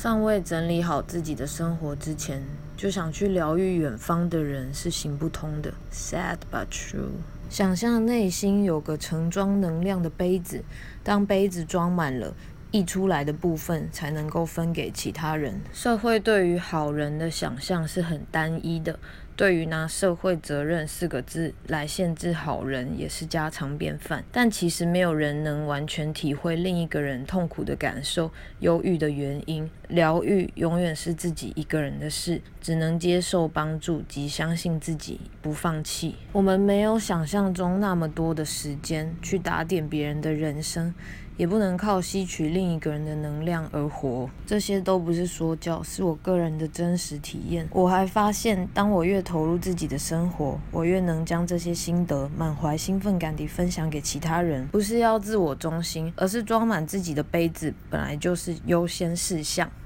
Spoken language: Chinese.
尚未整理好自己的生活之前，就想去疗愈远方的人是行不通的。Sad but true。想象内心有个盛装能量的杯子，当杯子装满了，溢出来的部分才能够分给其他人。社会对于好人的想象是很单一的。对于拿“社会责任”四个字来限制好人，也是家常便饭。但其实没有人能完全体会另一个人痛苦的感受、忧郁的原因。疗愈永远是自己一个人的事，只能接受帮助及相信自己，不放弃。我们没有想象中那么多的时间去打点别人的人生。也不能靠吸取另一个人的能量而活，这些都不是说教，是我个人的真实体验。我还发现，当我越投入自己的生活，我越能将这些心得满怀兴奋感地分享给其他人。不是要自我中心，而是装满自己的杯子本来就是优先事项。